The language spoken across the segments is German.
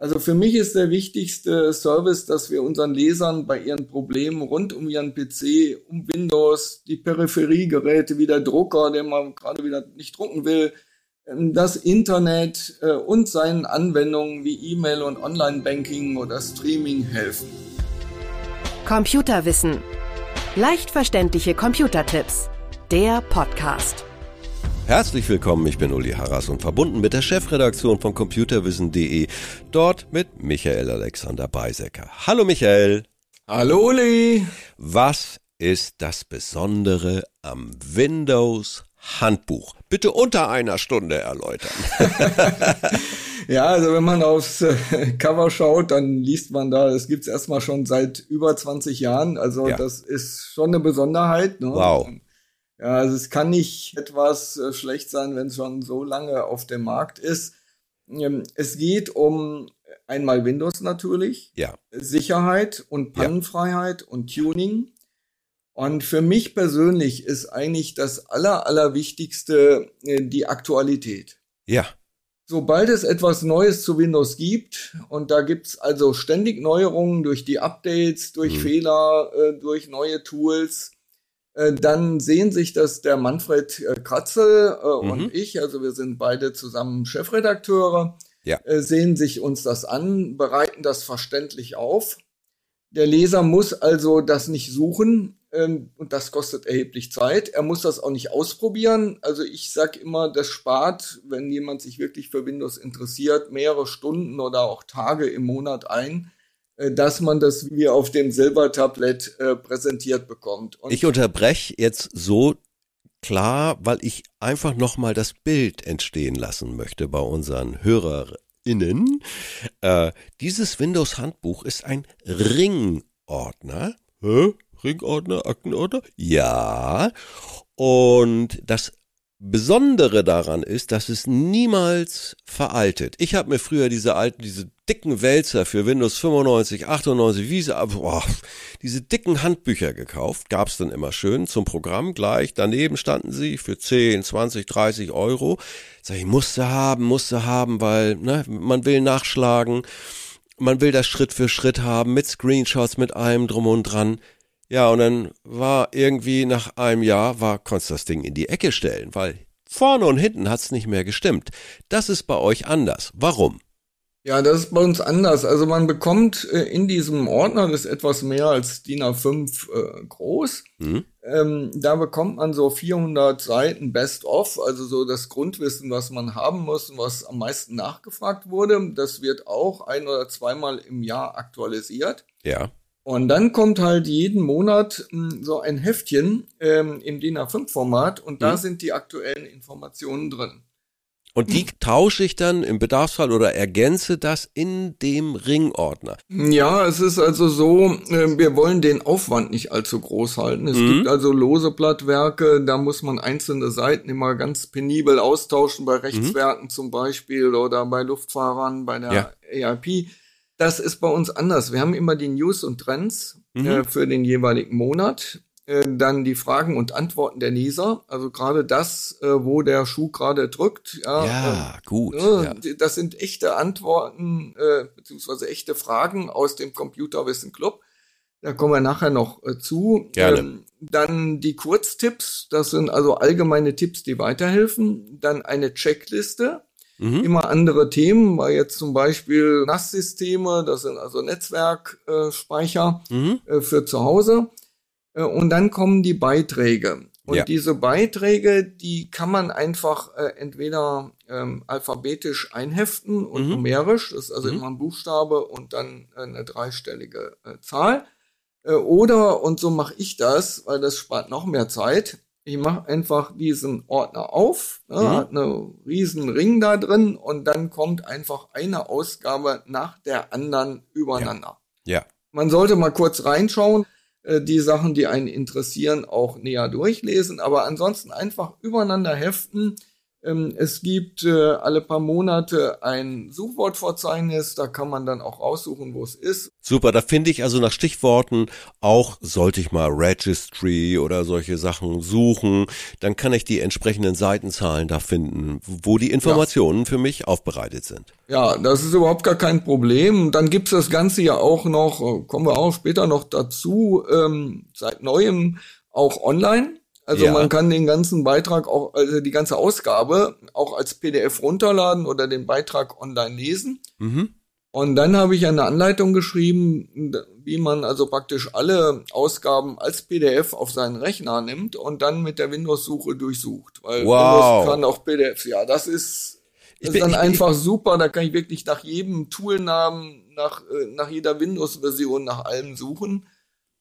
Also für mich ist der wichtigste Service, dass wir unseren Lesern bei ihren Problemen rund um ihren PC, um Windows, die Peripheriegeräte wie der Drucker, der man gerade wieder nicht drucken will, ähm, das Internet äh, und seinen Anwendungen wie E-Mail und Online-Banking oder Streaming helfen. Computerwissen. Leicht verständliche Computertipps. Der Podcast. Herzlich willkommen, ich bin Uli Harras und verbunden mit der Chefredaktion von computerwissen.de, dort mit Michael Alexander Beisecker. Hallo Michael. Hallo Uli. Was ist das Besondere am Windows Handbuch? Bitte unter einer Stunde erläutern. ja, also wenn man aufs äh, Cover schaut, dann liest man da, es gibt's erstmal schon seit über 20 Jahren. Also ja. das ist schon eine Besonderheit. Ne? Wow. Ja, also es kann nicht etwas äh, schlecht sein, wenn es schon so lange auf dem Markt ist. Ähm, es geht um einmal Windows natürlich, ja. Sicherheit und Pannenfreiheit ja. und Tuning. Und für mich persönlich ist eigentlich das Aller, Allerwichtigste äh, die Aktualität. Ja. Sobald es etwas Neues zu Windows gibt, und da gibt's also ständig Neuerungen durch die Updates, durch mhm. Fehler, äh, durch neue Tools, dann sehen sich das der Manfred äh, Kratzel äh, mhm. und ich, also wir sind beide zusammen Chefredakteure, ja. sehen sich uns das an, bereiten das verständlich auf. Der Leser muss also das nicht suchen ähm, und das kostet erheblich Zeit. Er muss das auch nicht ausprobieren. Also ich sag immer, das spart, wenn jemand sich wirklich für Windows interessiert, mehrere Stunden oder auch Tage im Monat ein äh, dass man das wie auf dem Silbertablett äh, präsentiert bekommt. Und ich unterbreche jetzt so klar, weil ich einfach nochmal das Bild entstehen lassen möchte bei unseren HörerInnen. Äh, dieses Windows-Handbuch ist ein Ringordner. Hä? Ringordner, Aktenordner? Ja. Und das Besondere daran ist, dass es niemals veraltet. Ich habe mir früher diese alten, diese dicken Wälzer für Windows 95, 98, wie sie, boah, diese dicken Handbücher gekauft. Gab's dann immer schön zum Programm gleich. Daneben standen sie für 10, 20, 30 Euro. Sag ich, musste haben, musste haben, weil ne, man will nachschlagen. Man will das Schritt für Schritt haben, mit Screenshots, mit allem drum und dran. Ja, und dann war irgendwie nach einem Jahr, war, konntest das Ding in die Ecke stellen, weil vorne und hinten hat's nicht mehr gestimmt. Das ist bei euch anders. Warum? Ja, das ist bei uns anders. Also man bekommt äh, in diesem Ordner, das ist etwas mehr als DIN A5 äh, groß, mhm. ähm, da bekommt man so 400 Seiten Best of, also so das Grundwissen, was man haben muss und was am meisten nachgefragt wurde. Das wird auch ein oder zweimal im Jahr aktualisiert. Ja. Und dann kommt halt jeden Monat mh, hm, so ein Heftchen ähm, im DIN A5-Format und da mhm. sind die aktuellen Informationen drin. Und die tausche ich dann im Bedarfsfall oder ergänze das in dem Ringordner. Ja, es ist also so, äh, wir wollen den Aufwand nicht allzu groß halten. Es mhm. gibt also lose Blattwerke, da muss man einzelne Seiten immer ganz penibel austauschen, bei mhm. Rechtswerken mhm. zum Beispiel oder bei Luftfahrern, bei der ja. EIP. Das ist bei uns anders. Wir haben immer die News und Trends mhm. äh, für den jeweiligen Monat. Äh, dann die Fragen und Antworten der Leser. Also gerade das, äh, wo der Schuh gerade drückt. Ja, ja gut. Ja. Das sind echte Antworten äh, beziehungsweise echte Fragen aus dem Computerwissen Club. Da kommen wir nachher noch äh, zu. Gerne. Ähm, dann die Kurztipps. Das sind also allgemeine Tipps, die weiterhelfen. Dann eine Checkliste mhm. immer andere Themen, weil jetzt zum Beispiel NAS-Systeme, das sind also Netzwerkspeicher äh, mhm. äh, für zu Hause. Äh, und dann kommen die Beiträge. Und ja. diese Beiträge, die kann man einfach äh, entweder ähm, alphabetisch einheften und mhm. numerisch, das ist also mhm. immer ein Buchstabe und dann äh, eine dreistellige äh, Zahl. Oder, und so mache ich das, weil das spart noch mehr Zeit, ich mache einfach diesen Ordner auf, ne, mhm. hat eine riesen Ring da drin und dann kommt einfach eine Ausgabe nach der anderen übereinander. Ja. ja. Man sollte mal kurz reinschauen, äh, die Sachen, die einen interessieren, auch näher durchlesen, aber ansonsten einfach übereinander heften. Ähm, es gibt äh, alle paar Monate ein Suchwortverzeichnis, da kann man dann auch aussuchen, wo es ist. Super, da finde ich also nach Stichworten auch, sollte ich mal Registry oder solche Sachen suchen, dann kann ich die entsprechenden Seitenzahlen da finden, wo die Informationen ja. für mich aufbereitet sind. Ja, das ist überhaupt gar kein Problem. Dann gibt's das Ganze ja auch noch, äh, kommen wir auch später noch dazu, ähm, seit neuem auch online. Also ja. man kann den ganzen Beitrag auch, also die ganze Ausgabe auch als PDF runterladen oder den Beitrag online lesen. Mhm. Und dann habe ich eine Anleitung geschrieben, wie man also praktisch alle Ausgaben als PDF auf seinen Rechner nimmt und dann mit der Windows-Suche durchsucht. Weil wow. Windows kann auch PDFs. Ja, das ist, das ist dann einfach super. Da kann ich wirklich nach jedem Toolnamen, nach, äh, nach jeder Windows-Version, nach allem suchen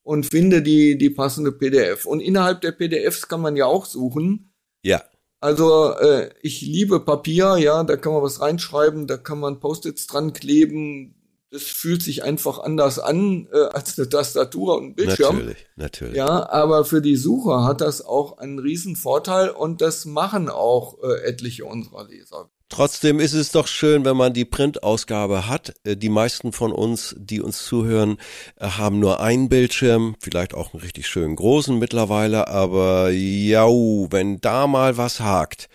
und finde die, die passende PDF. Und innerhalb der PDFs kann man ja auch suchen. Ja. Also äh, ich liebe Papier, ja, da kann man was reinschreiben, da kann man Post-its dran kleben. Das fühlt sich einfach anders an äh, als eine Tastatur und ein Bildschirm. Natürlich, natürlich. Ja, aber für die Sucher hat das auch einen riesen Vorteil und das machen auch äh, etliche unserer Leser. Trotzdem ist es doch schön, wenn man die Printausgabe hat. Äh, die meisten von uns, die uns zuhören, äh, haben nur einen Bildschirm, vielleicht auch einen richtig schönen großen mittlerweile, aber ja, wenn da mal was hakt,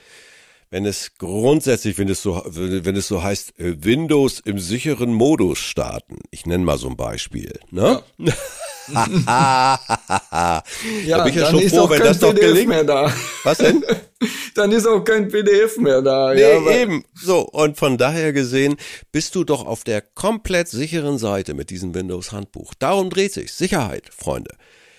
wenn es grundsätzlich, wenn es so, wenn es so heißt, äh, Windows im sicheren Modus starten. Ich nenne mal so ein Beispiel, ne? Ja. ja, da bin ich ja schon froh, wenn das doch gelingt. Mehr da. Was denn? dann ist auch kein PDF mehr da. Nee, ja, eben. So, und von daher gesehen bist du doch auf der komplett sicheren Seite mit diesem Windows-Handbuch. Darum dreht sich. Sicherheit, Freunde.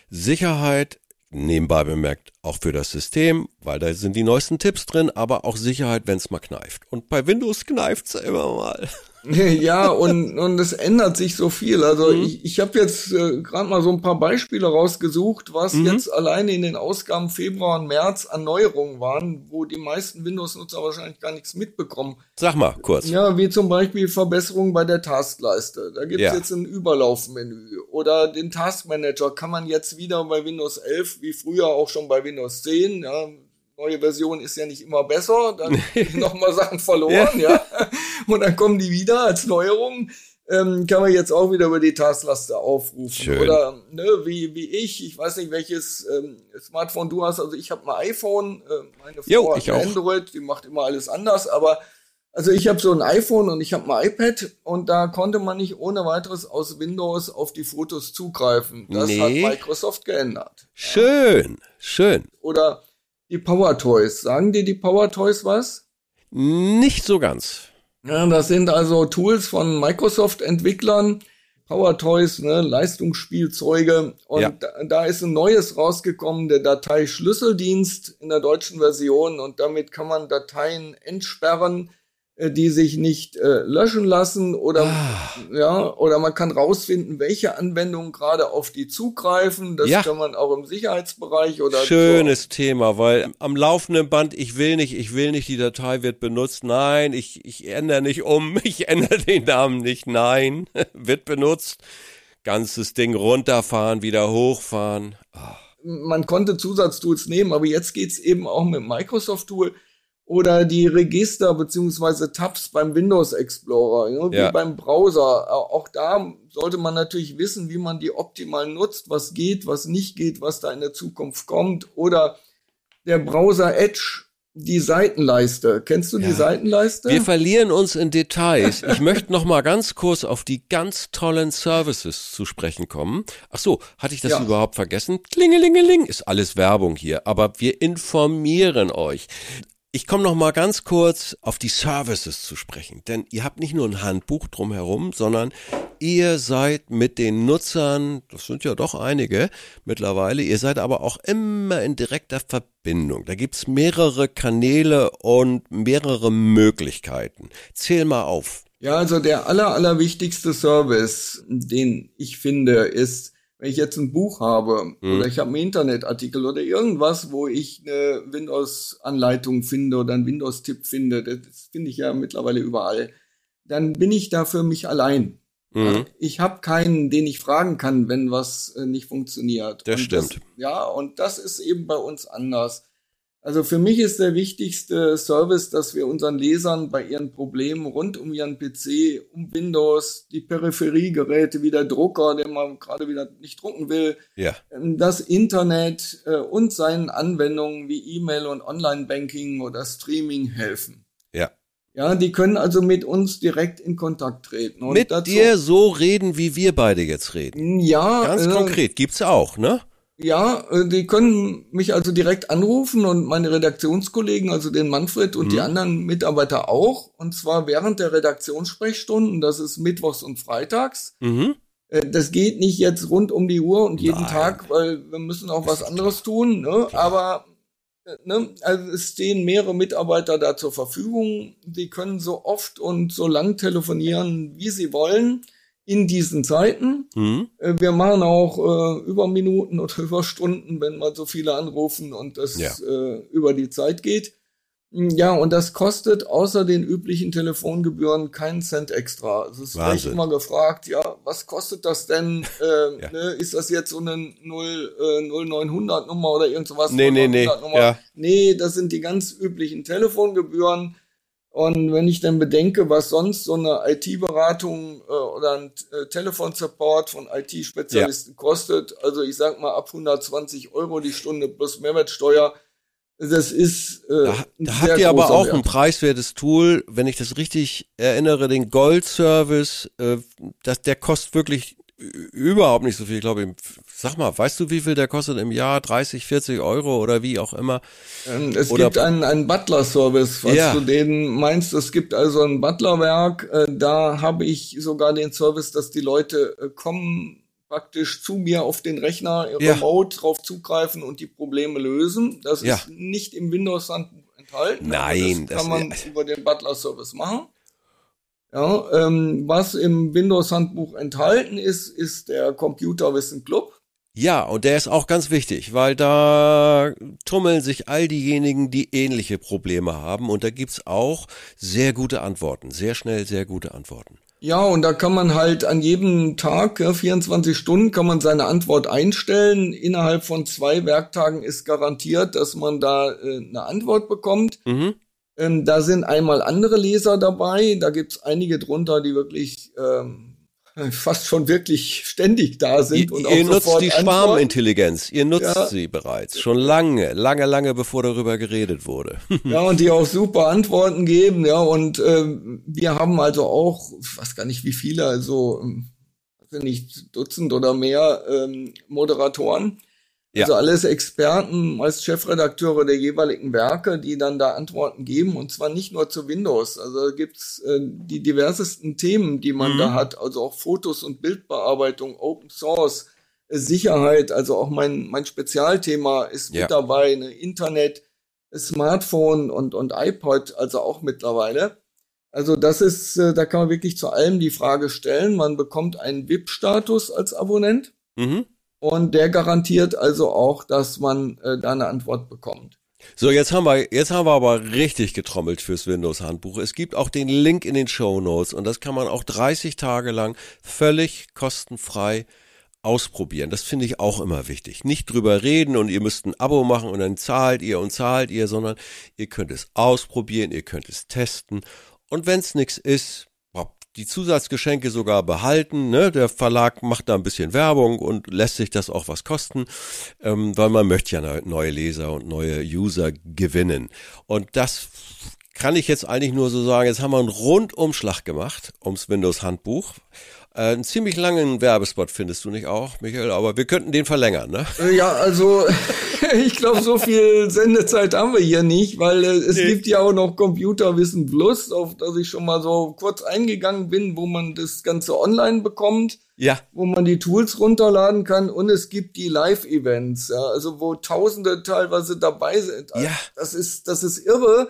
Sicherheit, nebenbei bemerkt, auch für das System, weil da sind die neuesten Tipps drin, aber auch Sicherheit, wenn es mal kneift. Und bei Windows kneift's immer mal. ja, und, und es ändert sich so viel. Also mhm. ich, ich habe jetzt äh, gerade mal so ein paar Beispiele rausgesucht, was mhm. jetzt alleine in den Ausgaben Februar und März an Neuerungen waren, wo die meisten Windows-Nutzer wahrscheinlich gar nichts mitbekommen. Sag mal kurz. Ja, wie zum Beispiel Verbesserungen bei der Taskleiste. Da gibt's ja. jetzt ein Überlaufmenü. Oder den Taskmanager kann man jetzt wieder bei Windows 11, wie früher auch schon bei Windows 10, ja, neue Version ist ja nicht immer besser, dann nochmal Sachen verloren, ja. ja. Und dann kommen die wieder als Neuerung. Ähm, kann man jetzt auch wieder über die Taskleiste aufrufen. Schön. Oder ne, wie, wie ich, ich weiß nicht, welches ähm, Smartphone du hast. Also ich habe ein iPhone, äh, meine Frau jo, hat Android, die macht immer alles anders, aber also ich habe so ein iPhone und ich habe ein iPad und da konnte man nicht ohne weiteres aus Windows auf die Fotos zugreifen. Das nee. hat Microsoft geändert. Schön, ja. schön. Oder die Power Toys. Sagen dir die Power Toys was? Nicht so ganz. Ja, das sind also Tools von Microsoft-Entwicklern. Power Toys, ne, Leistungsspielzeuge. Und ja. da, da, ist ein neues rausgekommen, der Dateischlüsseldienst in der deutschen Version. Und damit kann man Dateien entsperren, die sich nicht äh, löschen lassen oder ah. ja oder man kann rausfinden, welche Anwendungen gerade auf die zugreifen. Das ja. kann man auch im Sicherheitsbereich oder schönes so. Thema, weil am laufenden Band ich will nicht, ich will nicht, die Datei wird benutzt. Nein, ich ich ändere nicht um, ich ändere den Namen nicht. Nein, wird benutzt. Ganzes Ding runterfahren, wieder hochfahren. Oh. Man konnte Zusatztools nehmen, aber jetzt geht's eben auch mit Microsoft Tool oder die Register beziehungsweise Tabs beim Windows Explorer, ja, wie ja. beim Browser. Auch da sollte man natürlich wissen, wie man die optimal nutzt, was geht, was nicht geht, was da in der Zukunft kommt. Oder der Browser Edge, die Seitenleiste. Kennst du ja. die Seitenleiste? Wir verlieren uns in Details. Ich möchte noch mal ganz kurz auf die ganz tollen Services zu sprechen kommen. Ach so, hatte ich das ja. überhaupt vergessen? Klingelingeling ist alles Werbung hier, aber wir informieren euch. Ich komme noch mal ganz kurz auf die Services zu sprechen, denn ihr habt nicht nur ein Handbuch drumherum, sondern ihr seid mit den Nutzern, das sind ja doch einige mittlerweile, ihr seid aber auch immer in direkter Verbindung. Da gibt's mehrere Kanäle und mehrere Möglichkeiten. Zähl mal auf. Ja, also der aller, allerwichtigste Service, den ich finde, ist wenn ich jetzt ein Buch habe mhm. oder ich habe einen Internetartikel oder irgendwas, wo ich eine Windows-Anleitung finde oder einen Windows-Tipp finde, das finde ich ja mittlerweile überall, dann bin ich da für mich allein. Mhm. Ich habe keinen, den ich fragen kann, wenn was äh, nicht funktioniert. Das und stimmt. Das, ja, und das ist eben bei uns anders. Also für mich ist der wichtigste Service, dass wir unseren Lesern bei ihren Problemen rund um ihren PC, um Windows, die Peripheriegeräte wie der Drucker, den man gerade wieder nicht drucken will, Ja. ähm, das Internet äh, und seinen Anwendungen wie E-Mail und Online-Banking oder Streaming helfen. Ja. Ja, die können also mit uns direkt in Kontakt treten. Und Mit dazu- dir so reden, wie wir beide jetzt reden. Ja, Ganz äh, konkret. Gibt's auch, ne? Ja, äh, die können mich also direkt anrufen und meine Redaktionskollegen, also den Manfred und die anderen Mitarbeiter auch. Und zwar während der Redaktionssprechstunden, das ist mittwochs und freitags. Mhm. Äh, Das geht nicht jetzt rund um die Uhr und jeden Nein. Tag, weil wir müssen auch was anderes tun. Ne? Aber äh, ne, also es stehen mehrere Mitarbeiter da zur Verfügung. Die können so oft und so lang telefonieren, wie sie wollen in diesen Zeiten. Mhm. Äh, Wir machen auch äh, Überminuten oder Überstunden, wenn mal so viele anrufen und das Ja. äh, über die Zeit geht. Mm, Ja, und das kostet außer den üblichen Telefongebühren keinen Cent extra. Also es wird immer gefragt, ja, was kostet das denn? Äh, Ja. ne, ist das jetzt so eine 0, äh, 0900 Nummer oder irgend sowas? Nee, nee, nee, 0900 Nummer? ja. Nee, das sind die ganz üblichen Telefongebühren. Und wenn ich dann bedenke, was sonst so eine IT-Beratung äh, oder ein äh, Telefonsupport von IT-Spezialisten kostet, also ich sag mal ab 120 Euro die Stunde plus Mehrwertsteuer, das ist äh, Da, da habt ihr aber auch Wert. ein preiswertes Tool, wenn ich das richtig erinnere, den Gold-Service, äh, das, der kostet wirklich überhaupt nicht so viel, glaube ich. Sag mal, weißt du, wie viel der kostet im Jahr? 30, 40 Euro oder wie auch immer? Ähm, Es Oder- gibt einen, einen Butler-Service, falls Ja. du den meinst. Es gibt also ein Butlerwerk. Äh, da habe ich sogar den Service, dass die Leute äh, kommen praktisch zu mir auf den Rechner Ja. remote drauf zugreifen und die Probleme lösen. Das Ja. ist nicht im Windows-Handbuch enthalten. Nein, das kann das- man über den Butler-Service machen. Ja, ähm, was im Windows-Handbuch enthalten ist, ist der Computerwissen Club. Ja, und der ist auch ganz wichtig, weil da tummeln sich all diejenigen, die ähnliche Probleme haben. Und da gibt's auch sehr gute Antworten, sehr schnell sehr gute Antworten. Ja, und da kann man halt an jedem Tag, ja, 24 Stunden, kann man seine Antwort einstellen. Innerhalb von zwei Werktagen ist garantiert, dass man da äh, eine Antwort bekommt. Mhm. Ähm, da sind einmal andere Leser dabei. Da gibt's einige drunter, die wirklich ähm, fast schon wirklich ständig da sind. Ihr, und auch ihr nutzt die. Schwarmintelligenz, ihr nutzt Ja. sie bereits, schon lange, lange, lange bevor darüber geredet wurde. Ja, und die auch super Antworten geben, ja, und ähm, wir haben also auch, ich weiß gar nicht wie viele, also ähm, nicht Dutzend oder mehr ähm, Moderatoren. Ja. Also alles Experten, meist Chefredakteure der jeweiligen Werke, die dann da Antworten geben und zwar nicht nur zu Windows. Also da gibt's äh, die diversesten Themen, die man Mhm. da hat, also auch Fotos und Bildbearbeitung, Open Source, äh, Sicherheit, also auch mein, mein Spezialthema ist Ja. mit dabei, ne, Internet, Smartphone und, und iPod, also auch mittlerweile. Also das ist, äh, da kann man wirklich zu allem die Frage stellen. Man bekommt einen VIP-Status als Abonnent Mhm. Und der garantiert also auch, dass man äh, da eine Antwort bekommt. So, jetzt haben wir, jetzt haben wir aber richtig getrommelt fürs Windows-Handbuch. Es gibt auch den Link in den Show Notes und das kann man auch 30 Tage lang völlig kostenfrei ausprobieren. Das finde ich auch immer wichtig. Nicht drüber reden und ihr müsst ein Abo machen und dann zahlt ihr und zahlt ihr, sondern ihr könnt es ausprobieren, ihr könnt es testen und wenn es nichts ist, die Zusatzgeschenke sogar behalten. Ne? Der Verlag macht da ein bisschen Werbung und lässt sich das auch was kosten, ähm, weil man möchte ja ne- neue Leser und neue User gewinnen. Und das kann ich jetzt eigentlich nur so sagen. Jetzt haben wir einen Rundumschlag gemacht ums Windows-Handbuch. Äh, einen ziemlich langen Werbespot findest du nicht auch, Michael, aber wir könnten den verlängern, ne? Äh, Ja, also ich glaube, so viel Sendezeit haben wir hier nicht, weil äh, es Nee. gibt ja auch noch Computerwissen Plus, auf das ich schon mal so kurz eingegangen bin, wo man das Ganze online bekommt, Ja, wo man die Tools runterladen kann und es gibt die Live-Events, ja, also wo Tausende teilweise dabei sind. Ja. Das ist, das ist irre,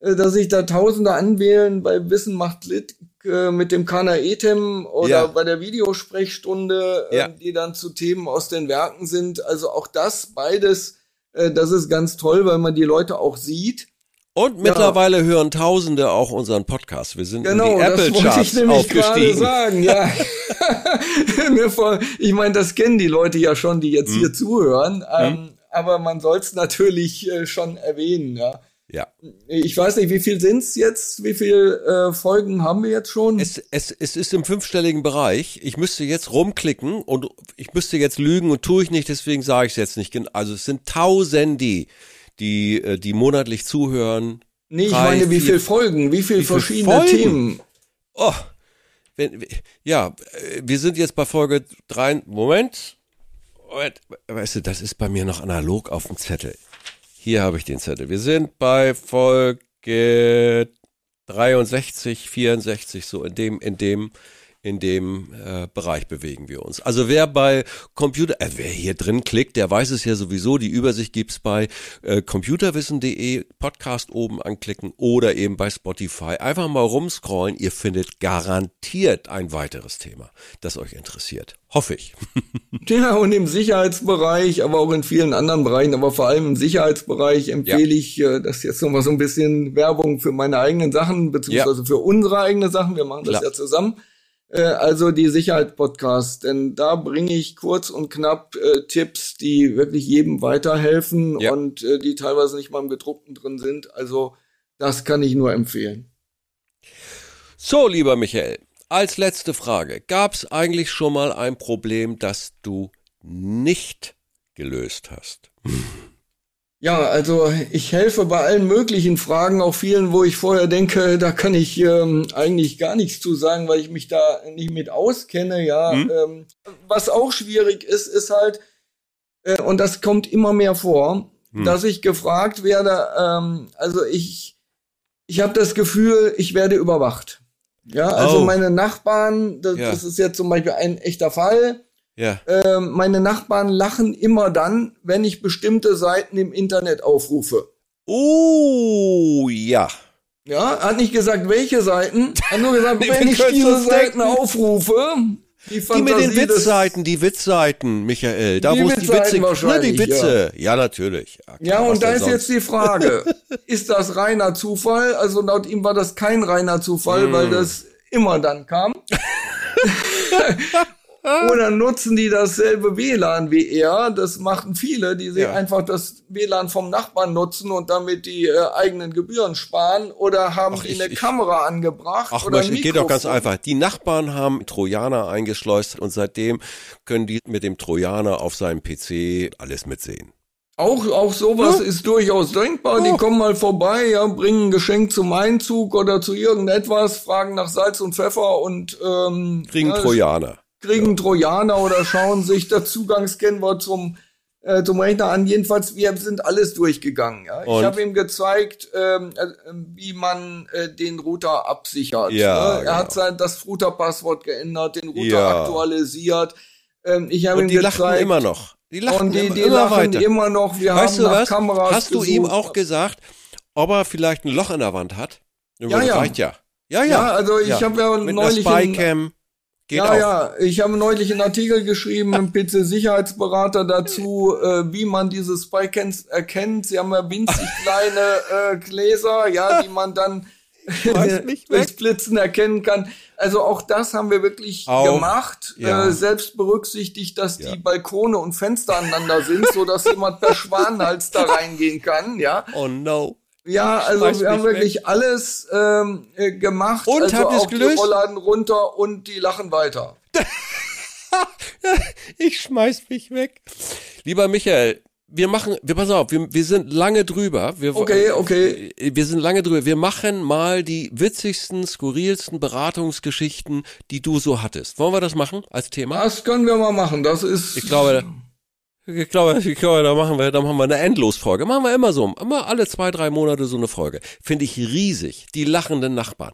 äh, dass sich da Tausende anwählen bei Wissen macht Lit äh, mit dem Kana Etem oder Ja. bei der Videosprechstunde, äh, Ja. die dann zu Themen aus den Werken sind. Also auch das, beides, äh, das ist ganz toll, weil man die Leute auch sieht. und mittlerweile hören Tausende auch unseren Podcast. Wir sind Genau, in die das wollte ich Apple-Charts nämlich gerade aufgestiegen. sagen, ja. Ich meine, das kennen die Leute ja schon, die jetzt Mhm. hier zuhören. Ähm, aber man soll es natürlich äh, schon erwähnen, ja. Ja. Ich weiß nicht, wie viel sind's jetzt? Wie viele äh, Folgen haben wir jetzt schon? Es, es, es ist im fünfstelligen Bereich. Ich müsste jetzt rumklicken und ich müsste jetzt lügen und tue ich nicht, deswegen sage ich es jetzt nicht. Also es sind Tausende, die, äh, die monatlich zuhören. Nee, ich Drei, meine, wie viele Folgen, wie viele verschiedene Folgen? Themen? Oh, wenn, ja, wir sind jetzt bei Folge drei. Moment. Moment. Weißt du, das ist bei mir noch analog auf dem Zettel. Hier habe ich den Zettel. Wir sind bei Folge 63, 64, so in dem, in dem in dem äh, Bereich bewegen wir uns. Also wer bei Computer, äh, wer hier drin klickt, der weiß es ja sowieso. Die Übersicht gibt's bei äh, computerwissen.de, Podcast oben anklicken oder eben bei Spotify. Einfach mal rumscrollen. Ihr findet garantiert ein weiteres Thema, das euch interessiert. Hoffe ich. ja, und im Sicherheitsbereich, aber auch in vielen anderen Bereichen, aber vor allem im Sicherheitsbereich empfehle ja. ich, äh, das jetzt nochmal so ein bisschen Werbung für meine eigenen Sachen, beziehungsweise ja. für unsere eigenen Sachen. Wir machen das Klar. ja zusammen äh, also die Sicherheit-Podcasts, denn da bringe ich kurz und knapp äh, Tipps, die wirklich jedem weiterhelfen ja. und äh, die teilweise nicht mal im gedruckten drin sind. Also das kann ich nur empfehlen. So, lieber Michael, als letzte Frage, gab es eigentlich schon mal ein Problem, das du nicht gelöst hast? Ja, also ich helfe bei allen möglichen Fragen, auch vielen, wo ich vorher denke, da kann ich ähm, eigentlich gar nichts zu sagen, weil ich mich da nicht mit auskenne. Ja, mhm. ähm, was auch schwierig ist, ist halt, äh, und das kommt immer mehr vor, mhm. dass ich gefragt werde. Ähm, also ich, ich habe das Gefühl, ich werde überwacht. Ja, also oh. meine Nachbarn, das, ja. das ist jetzt zum Beispiel ein echter Fall ja. Äh, meine Nachbarn lachen immer dann, wenn ich bestimmte Seiten im Internet aufrufe. Oh, ja. Ja, hat nicht gesagt, welche Seiten, hat nur gesagt, wenn ich diese Seiten aufrufe, die, die mit den Witzseiten, die Witzseiten, Michael, da wo es die Witze, ne, die Witze, ja, ja natürlich. Ja, klar, ja und da ist sonst? jetzt die Frage, ist das reiner Zufall? Also laut ihm war das kein reiner Zufall, mm. weil das immer dann kam. Oder nutzen die dasselbe WLAN wie er? Das machen viele, die sich ja. einfach das WLAN vom Nachbarn nutzen und damit die äh, eigenen Gebühren sparen. Oder haben Ach, die eine ich, Kamera angebracht? Ach, oder Mensch, geht doch ganz einfach. Die Nachbarn haben Trojaner eingeschleust und seitdem können die mit dem Trojaner auf seinem PC alles mitsehen. Auch, auch sowas ja. ist durchaus denkbar. Ja. Die kommen mal vorbei, ja, bringen ein Geschenk zum Einzug oder zu irgendetwas, fragen nach Salz und Pfeffer und ähm, kriegen ja, Trojaner kriegen Trojaner oder schauen sich das Zugangskennwort zum äh, zum Rechner an. Jedenfalls, wir sind alles durchgegangen. Ja? Ich habe ihm gezeigt, ähm, äh, wie man äh, den Router absichert. Ja, ne? Er genau. hat sein, das Router-Passwort geändert, den Router ja. aktualisiert. Ähm, ich habe ihm die gezeigt, lachen immer noch. Die lachen und die, die immer lachen weiter. immer noch. Wir weißt haben nach was? Kameras Hast gesucht. du ihm auch gesagt, ob er vielleicht ein Loch in der Wand hat? Ja, ja. Reicht ja. Ja, ja. Ja, also ich ja. habe ja Mit neulich einer Spycam. Geht ja, auch. ja, ich habe neulich einen Artikel geschrieben im PC-Sicherheitsberater dazu, äh, wie man diese Spycans erkennt. Sie haben ja winzig kleine äh, Gläser, ja, die man dann durchs Blitzen erkennen kann. Also auch das haben wir wirklich auch, gemacht, ja. äh, selbst berücksichtigt, dass ja. die Balkone und Fenster aneinander sind, so dass jemand per Schwanenhals da reingehen kann, ja. Oh no. Ja, also wir haben wirklich weg. alles ähm, äh, gemacht. Und also habt auch gelöst? die Rollladen runter und die lachen weiter. ich schmeiß mich weg. Lieber Michael, wir machen, wir pass auf, wir, wir sind lange drüber. Wir, okay, okay. Wir sind lange drüber. Wir machen mal die witzigsten, skurrilsten Beratungsgeschichten, die du so hattest. Wollen wir das machen als Thema? Das können wir mal machen. Das ist. Ich glaube, ich glaube, ich glaube, da machen wir, da machen wir eine Endlosfolge. Machen wir immer so, immer alle zwei, drei Monate so eine Folge. Finde ich riesig. Die lachenden Nachbarn.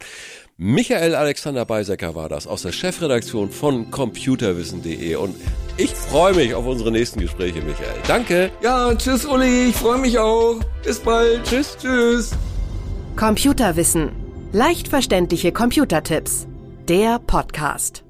Michael Alexander Beisecker war das aus der Chefredaktion von computerwissen.de und ich freue mich auf unsere nächsten Gespräche, Michael. Danke. Ja, tschüss Uli, ich freue mich auch. Bis bald. Tschüss. Tschüss. Computerwissen. Leicht verständliche Computertipps. Der Podcast.